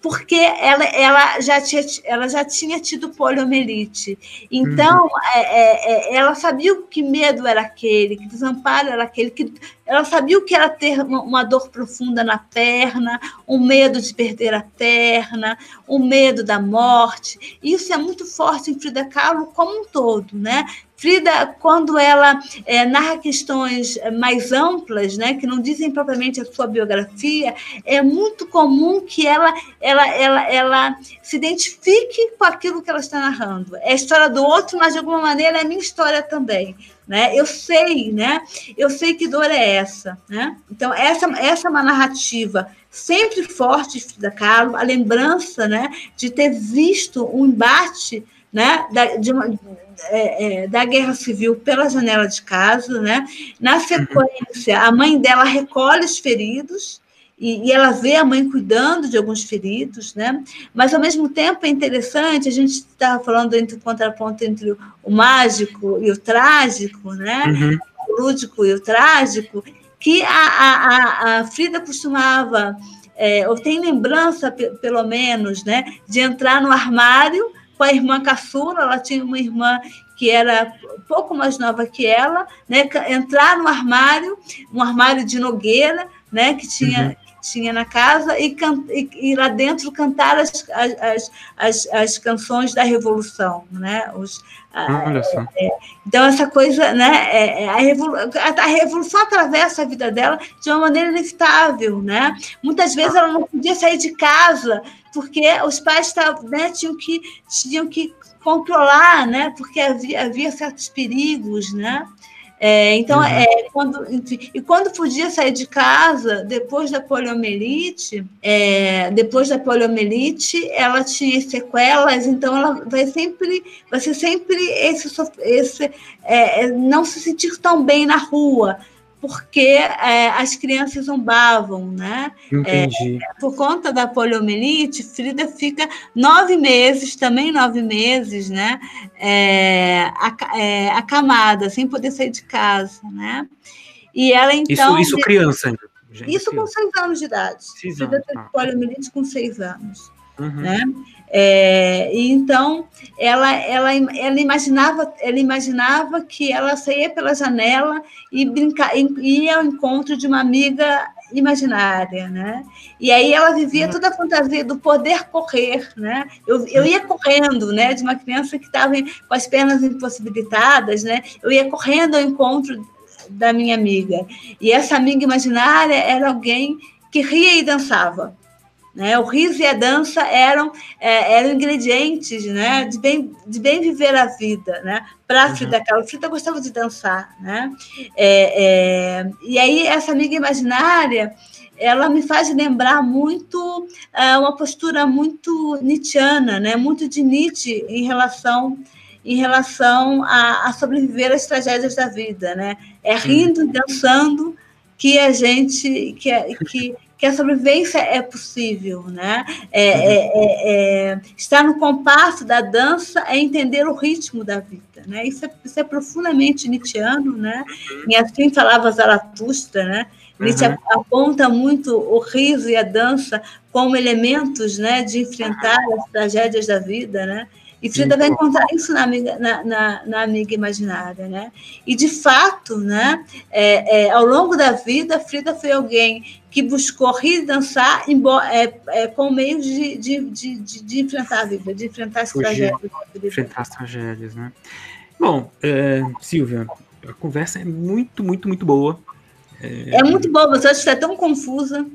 porque ela, ela, já, tinha, ela já tinha tido poliomielite. Então, uhum. é, é, é ela sabia que medo era aquele, que desamparo era aquele, que ela sabia o que era ter uma dor profunda na perna, o medo de perder a perna, o medo da morte. Isso é muito forte em Frida Kahlo como um todo, né? Frida, quando ela é, narra questões mais amplas, né, que não dizem propriamente a sua biografia, é muito comum que ela, ela, ela, ela se identifique com aquilo que ela está narrando. É a história do outro, mas de alguma maneira é a minha história também. Né? Eu sei, né? Eu sei que dor é essa, né? Então essa essa é uma narrativa sempre forte de Frida Kahlo, a lembrança, né, de ter visto um embate, né, da, de uma, é, é, da guerra civil pela janela de casa, né? Na sequência, a mãe dela recolhe os feridos e, e, ela vê a mãe cuidando de alguns feridos, né? Mas ao mesmo tempo é interessante, a gente estava falando entre o contraponto entre o, o, mágico e o trágico, né? Uhum. O lúdico e o trágico, que a, a, a Frida costumava, é, ou tem lembrança, pelo menos, né, de entrar no armário com a irmã caçula, ela tinha uma irmã que era pouco mais nova que ela, né, entrar no armário, um armário de nogueira, né, que tinha, uhum tinha na casa e, e, e lá dentro cantar as, as, as, as, canções da Revolução, né? Os, ah, Olha só. É, então, essa coisa, né? É, é a, revolu a, Revolução atravessa a vida dela de uma maneira inevitável, né? Muitas vezes ela não podia sair de casa porque os pais tavam, né, tinham, que, tinham que controlar, né? Porque havia, havia certos perigos, né? É, então, uhum. é, quando, enfim, e quando podia sair de casa, depois da poliomielite, é, depois da poliomielite, ela tinha sequelas, então ela vai sempre, vai ser sempre esse, esse é, é, não se sentir tão bem na rua, porque é, as crianças zombavam, né? Entendi. É, por conta da poliomielite, Frida fica nove meses, também nove meses, né? É, é, acamada, sem poder sair de casa, né? E ela então. Isso, isso criança ainda. Isso com seis anos de idade. Seis Frida teve ah. poliomielite com seis anos. Uhum. Né? É, então ela, ela, ela, imaginava, ela imaginava que ela saía pela janela e brincar, ia ao encontro de uma amiga imaginária, né? E aí ela vivia toda a fantasia do poder correr, né? Eu, eu ia correndo, né? De uma criança que estava com as pernas impossibilitadas, né? Eu ia correndo ao encontro da minha amiga. E essa amiga imaginária era alguém que ria e dançava. Né? O riso e a dança eram, é, eram ingredientes né? de, bem, de bem viver a vida. Né? Para a uhum. Frida Kahlo, Frida gostava de dançar. Né? É, é, e aí, essa amiga imaginária ela me faz lembrar muito é, uma postura muito nietzschiana, né? muito de Nietzsche em relação em relação a, a sobreviver às tragédias da vida, né? É rindo, dançando que a gente que, que que a sobrevivência é possível, né? É, é, é, é, estar no compasso da dança é entender o ritmo da vida, né? Isso é, isso é profundamente nietzschiano, né? E assim falava Zaratustra, né? Nietzsche uhum. aponta muito o riso e a dança como elementos, né, de enfrentar as tragédias da vida, né? E Frida vai encontrar isso na amiga, na, na, na amiga imaginária, né? E, de fato, né, é, é, ao longo da vida, Frida foi alguém que buscou rir e dançar é, é, com meios de, de, de, de, enfrentar a vida, de enfrentar as Fugir, tragédias. Enfrentar as tragédias, né? Bom, é, Silvia, a conversa é muito, muito, muito boa. É, é muito boa, você acha que está tão confusa.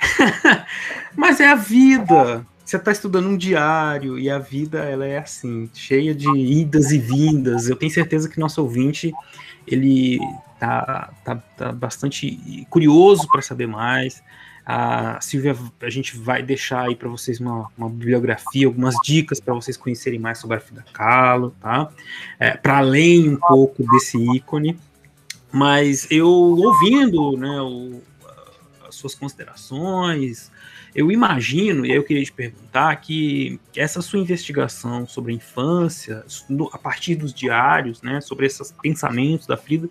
Mas é a vida você está estudando um diário e a vida ela é assim, cheia de idas e vindas. Eu tenho certeza que nosso ouvinte ele tá, tá, tá bastante curioso para saber mais. A Silvia, a gente vai deixar aí para vocês uma, uma, bibliografia, algumas dicas para vocês conhecerem mais sobre a Frida Kahlo, tá? É, para além um pouco desse ícone. Mas eu ouvindo né, o, as suas considerações, eu imagino, e aí eu queria te perguntar, que essa sua investigação sobre a infância, a partir dos diários, né, sobre esses pensamentos da Frida,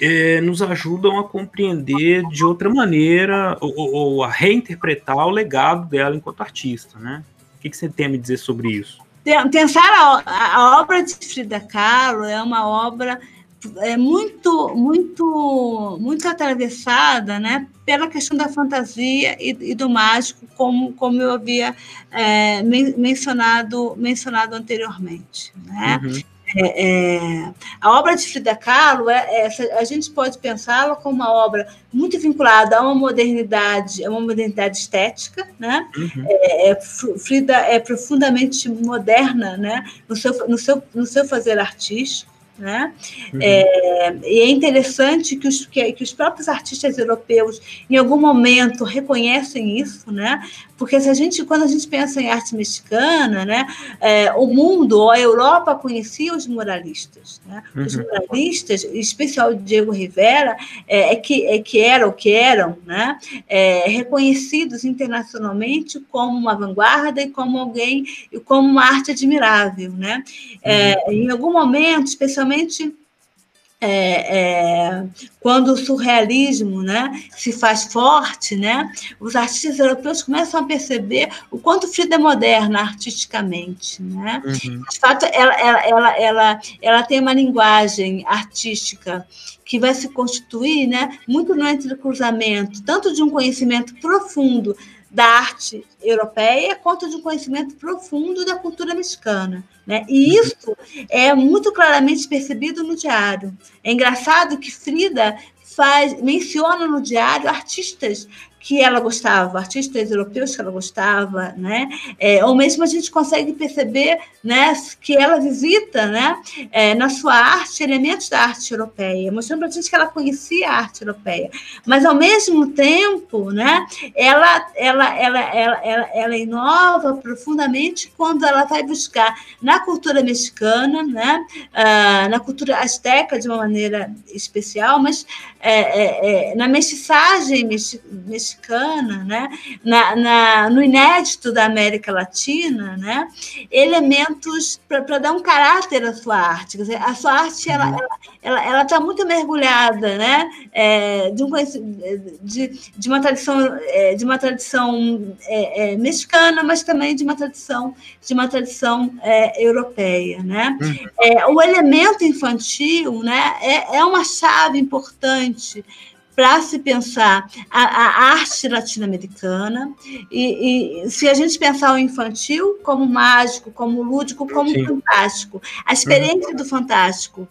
é, nos ajudam a compreender de outra maneira ou, ou, a reinterpretar o legado dela enquanto artista, né? O que, você tem a me dizer sobre isso? Pensar a, a obra de Frida Kahlo é uma obra é muito, muito, muito atravessada, né, pela questão da fantasia e, e do mágico, como, como eu havia é, mencionado, mencionado anteriormente, né? Uhum. É, é, a obra de Frida Kahlo, é, é a gente pode pensá-la como uma obra muito vinculada a uma modernidade, a uma modernidade estética, né? Uhum. É, é Frida é profundamente moderna, né? No seu, no seu, no seu fazer artístico. Né? Uhum. É, e é interessante que os, que, que, os próprios artistas europeus, em algum momento, reconhecem isso, né? Porque se a gente, quando a gente pensa em arte mexicana, né, é, o mundo, a Europa conhecia os muralistas. Né? Uhum. Os muralistas, em especial Diego Rivera, é, é, que, é que eram, que eram né, é, reconhecidos internacionalmente como uma vanguarda e como alguém, e como uma arte admirável. Né? É, uhum. Em algum momento, especialmente é, é, quando o surrealismo né, se faz forte, né, os artistas europeus começam a perceber o quanto Frida é moderna artisticamente. Né? Uhum. De fato, ela, ela, ela, ela, ela tem uma linguagem artística que vai se constituir né, muito no entrecruzamento, tanto de um conhecimento profundo da arte europeia quanto de um conhecimento profundo da cultura mexicana. Né? E uhum. isso é muito claramente percebido no diário. É engraçado que Frida faz, menciona no diário artistas que ela gostava, artistas europeus que ela gostava, né? É, ou mesmo a gente consegue perceber, né, que ela visita, né, é, na sua arte elementos da arte europeia, mostrando para a gente que ela conhecia a arte europeia, mas ao mesmo tempo, né, ela, ela, ela, ela, ela, ela inova profundamente quando ela vai buscar na cultura mexicana, né, uh, na cultura asteca de uma maneira especial, mas é, é, é na mestiçagem mexicana né? Na, na, no inédito da América Latina, né? elementos para dar um caráter à sua arte. Dizer, a sua arte ela uhum. ela ela está muito mergulhada, né? É, de, um, de, de uma tradição é, de uma tradição é, é, mexicana, mas também de uma tradição de uma tradição é, europeia, né? Uhum. o elemento infantil, né? é, é uma chave importante para se pensar a, a arte latino-americana e, e, se a gente pensar o infantil como mágico, como lúdico, como Sim. fantástico, a experiência uhum. do fantástico,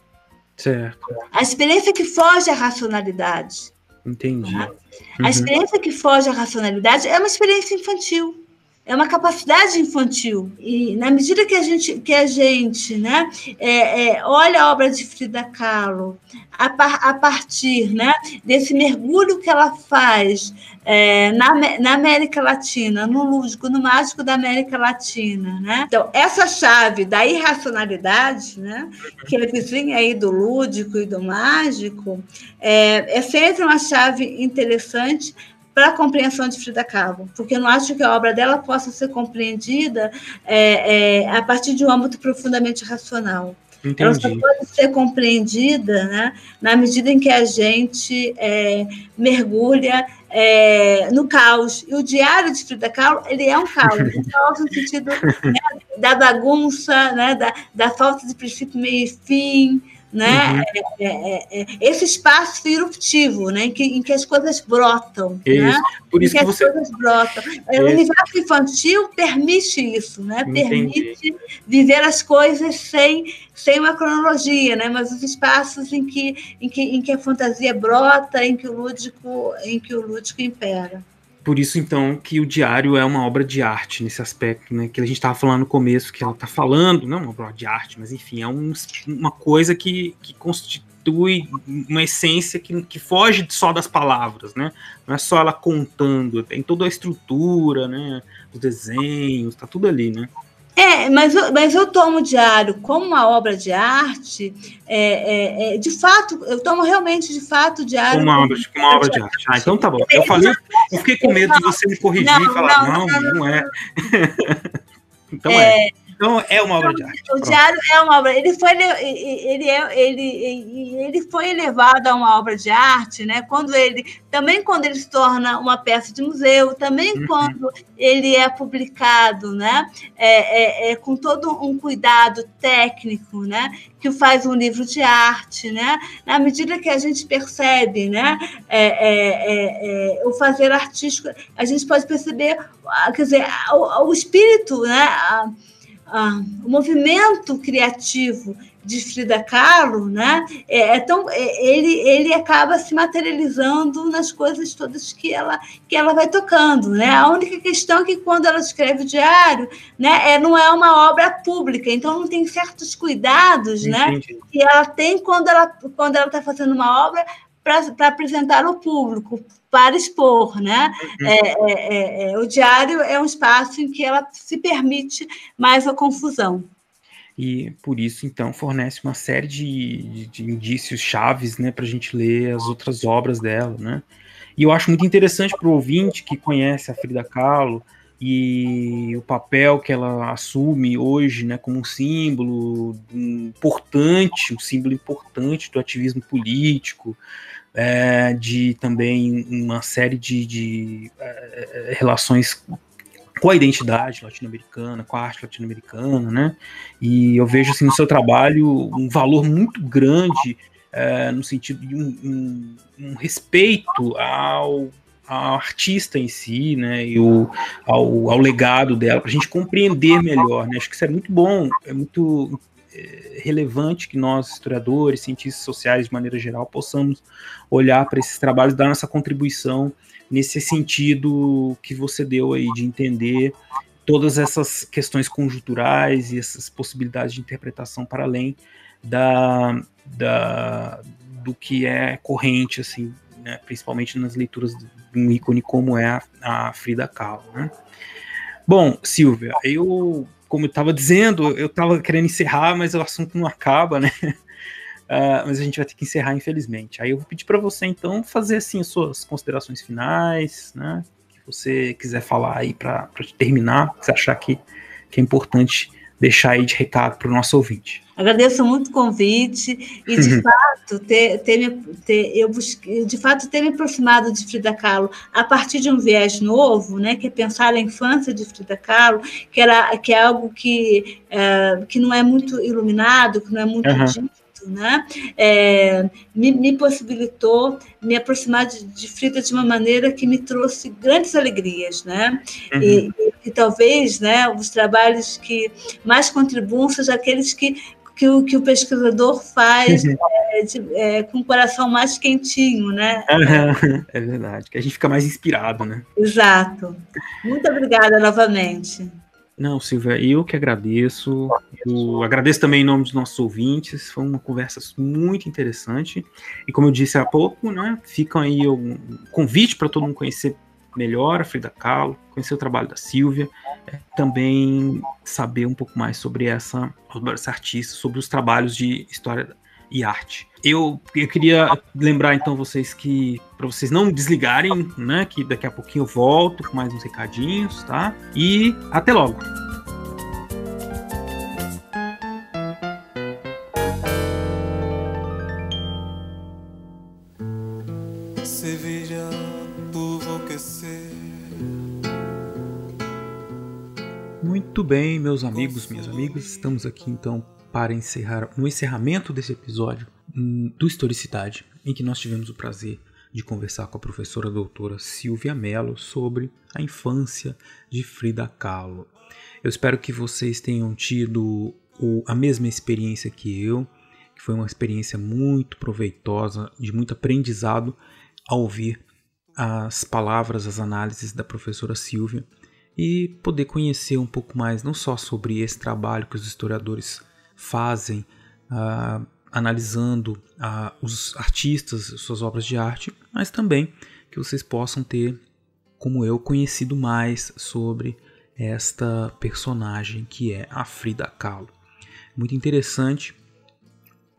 certo. a experiência que foge à racionalidade. Entendi. Tá? Uhum. A experiência que foge à racionalidade é uma experiência infantil é uma capacidade infantil. E na medida que a gente, que a gente né, é, é, olha a obra de Frida Kahlo a, par, a partir né, desse mergulho que ela faz é, na, na América Latina, no lúdico, no mágico da América Latina. Né? Então, essa chave da irracionalidade, né, que é vizinha aí do lúdico e do mágico, é, é sempre uma chave interessante para a compreensão de Frida Kahlo, porque eu não acho que a obra dela possa ser compreendida é, é, a partir de um âmbito profundamente racional. Entendi. Ela só pode ser compreendida né, na medida em que a gente é, mergulha é, no caos. E o diário de Frida Kahlo, ele é um caos. Um caos no sentido né, da bagunça, né, da, da falta de princípio, meio e fim, né? Uhum. É, é, é, esse espaço eruptivo, né? Em que, em que as coisas brotam, isso. né? Por isso em que, que você... as coisas brotam. É, o universo infantil permite isso, né? Entendi. Permite viver as coisas sem, sem uma cronologia, né? Mas os espaços em que, em que, em que a fantasia brota, em que o lúdico, em que o lúdico impera. Por isso, então, que o diário é uma obra de arte nesse aspecto, né? Que a gente estava falando no começo, que ela está falando, não uma obra de arte, mas enfim, é um, uma coisa que, que constitui uma essência que, que foge só das palavras, né? Não é só ela contando, tem toda a estrutura, né? Os desenhos, tá tudo ali, né? É, mas, mas eu tomo diário como uma obra de arte, é, é, é, de fato, eu tomo realmente, de fato, diário. Uma obra, como uma obra de arte. Ah, então tá bom. Eu falei, eu fiquei com medo de você me corrigir não, e falar, não, não, não, não é. então é. É. Então é uma obra de arte. O diário é uma obra. Ele foi, ele, é, ele, ele foi elevado a uma obra de arte, né? Quando ele também quando ele se torna uma peça de museu, também uhum. quando ele é publicado, né? É, é, é, com todo um cuidado técnico, né? Que faz um livro de arte, né? Na medida que a gente percebe, né? É, é, é o fazer artístico, a gente pode perceber, quer dizer, o, o espírito, né? A, ah, o movimento criativo de Frida Kahlo, né, é, é tão, é, ele, ele acaba se materializando nas coisas todas que ela, que ela vai tocando. Né? A única questão é que quando ela escreve o diário, né, é, não é uma obra pública, então não tem certos cuidados né, que ela tem quando ela está quando ela tá fazendo uma obra para apresentar ao público, para expor, né? Uhum. É, é, é, é, o diário é um espaço em que ela se permite mais a confusão. E por isso, então, fornece uma série de, de, de indícios chaves né, para a gente ler as outras obras dela. Né? E eu acho muito interessante para o ouvinte que conhece a Frida Kahlo e o papel que ela assume hoje né, como um símbolo importante, um símbolo importante do ativismo político, é, de também uma série de, de é, é, relações com a identidade latino-americana, com a arte latino-americana, né? E eu vejo assim no seu trabalho um valor muito grande é, no sentido de um, um, um respeito ao, ao, artista em si, né? E o, ao, ao legado dela, para a gente compreender melhor, né? Acho que isso é muito bom, é muito é, relevante que nós, historiadores, cientistas sociais, de maneira geral, possamos olhar para esses trabalhos, dar nossa contribuição nesse sentido que você deu aí de entender todas essas questões conjunturais e essas possibilidades de interpretação para além da, da do que é corrente, assim, né, principalmente nas leituras de um ícone como é a, a Frida Kahlo. Né? Bom, Silvia, eu como eu estava dizendo, eu estava querendo encerrar, mas o assunto não acaba, né? Uh, mas a gente vai ter que encerrar, infelizmente. Aí eu vou pedir para você, então, fazer assim as suas considerações finais, né? Que você quiser falar aí para terminar, que você achar que, que é importante deixar aí de recado para o nosso ouvinte. Agradeço muito o convite e, de fato, ter, ter, me, ter, eu busquei, de fato, ter me aproximado de Frida Kahlo a partir de um viés novo, né, que é pensar a infância de Frida Kahlo, que, era, que é algo que, é, que não é muito iluminado, que não é muito uhum. dito, né, é, me, me, possibilitou me aproximar de, de, Frida de uma maneira que me trouxe grandes alegrias, né, uhum. e, e, e, talvez, né, os trabalhos que mais contribuam sejam aqueles que que o, que o pesquisador faz é, de, é, com o coração mais quentinho, né? É verdade, que a gente fica mais inspirado, né? Exato. Muito obrigada novamente. Não, Silvia, eu que agradeço. Eu agradeço também em nome dos nossos ouvintes. Foi uma conversa muito interessante. E como eu disse há pouco, né, ficam aí um convite para todo mundo conhecer melhor a Frida Kahlo, conhecer o trabalho da Silvia, é, também saber um pouco mais sobre essa, essa artista, sobre os trabalhos de história e arte. Eu, eu queria lembrar então vocês que para vocês não desligarem, né, que daqui a pouquinho eu volto com mais uns recadinhos, tá? E até logo. Muito bem, meus amigos, minhas amigas, estamos aqui então para encerrar um encerramento desse episódio do Historicidade, em que nós tivemos o prazer de conversar com a professora doutora Silvia Mello sobre a infância de Frida Kahlo. Eu espero que vocês tenham tido o, a mesma experiência que eu, que foi uma experiência muito proveitosa, de muito aprendizado ao ouvir as palavras, as análises da professora Silvia e poder conhecer um pouco mais, não só sobre esse trabalho que os historiadores fazem, uh, analisando uh, os artistas, suas obras de arte, mas também que vocês possam ter, como eu, conhecido mais sobre esta personagem que é a Frida Kahlo. Muito interessante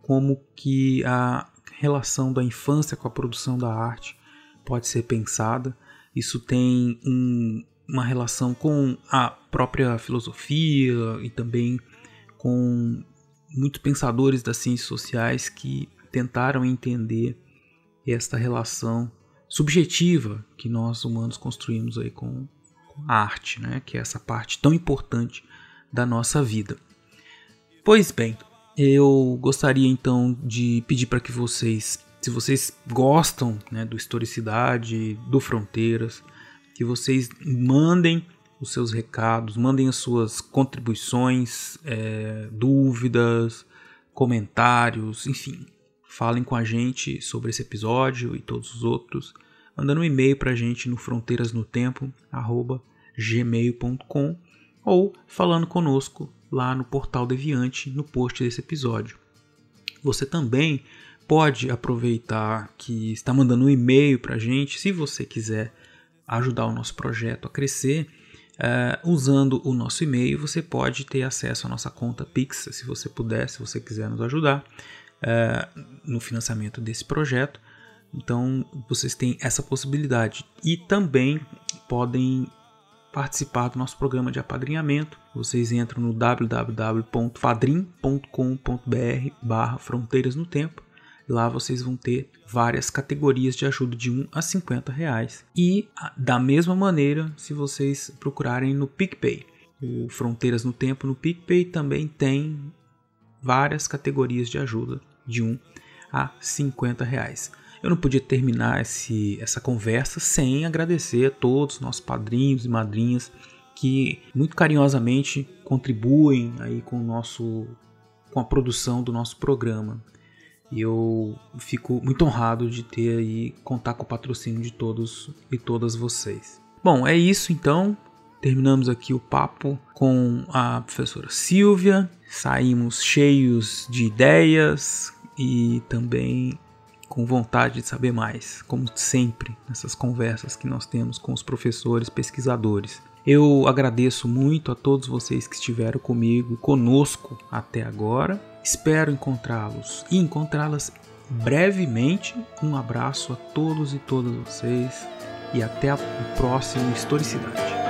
como que a relação da infância com a produção da arte pode ser pensada. Isso tem um, uma relação com a própria filosofia e também com muitos pensadores das ciências sociais que tentaram entender esta relação subjetiva que nós humanos construímos aí com, a arte, né? que é essa parte tão importante da nossa vida. Pois bem, eu gostaria então de pedir para que vocês, se vocês gostam né, do Historicidade, do Fronteiras, que vocês mandem os seus recados, mandem as suas contribuições, é, dúvidas, comentários, enfim, falem com a gente sobre esse episódio e todos os outros, mandando um e-mail para a gente no fronteirasnotempo@gmail.com ou falando conosco lá no portal Deviante no post desse episódio. Você também pode aproveitar que está mandando um e-mail para a gente, se você quiser ajudar o nosso projeto a crescer. Uh, usando o nosso e-mail, você pode ter acesso à nossa conta Pix, se você puder, se você quiser nos ajudar uh, no financiamento desse projeto. Então, vocês têm essa possibilidade e também podem participar do nosso programa de apadrinhamento. Vocês entram no www.fadrim.com.br barra Fronteiras no Tempo. Lá vocês vão ter várias categorias de ajuda de 1 a 50 reais. E da mesma maneira, se vocês procurarem no PicPay, o Fronteiras no Tempo no PicPay também tem várias categorias de ajuda de 1 a 50 reais. Eu não podia terminar esse, essa conversa sem agradecer a todos os nossos padrinhos e madrinhas que muito carinhosamente contribuem aí com o nosso com a produção do nosso programa. E eu fico muito honrado de ter aí contar com o patrocínio de todos e todas vocês. Bom, é isso então. Terminamos aqui o papo com a professora Silvia. Saímos cheios de ideias e também com vontade de saber mais, como sempre nessas conversas que nós temos com os professores, pesquisadores. Eu agradeço muito a todos vocês que estiveram comigo, conosco até agora. Espero encontrá-los e encontrá-las brevemente. Um abraço a todos e todas vocês e até o próximo Historicidade.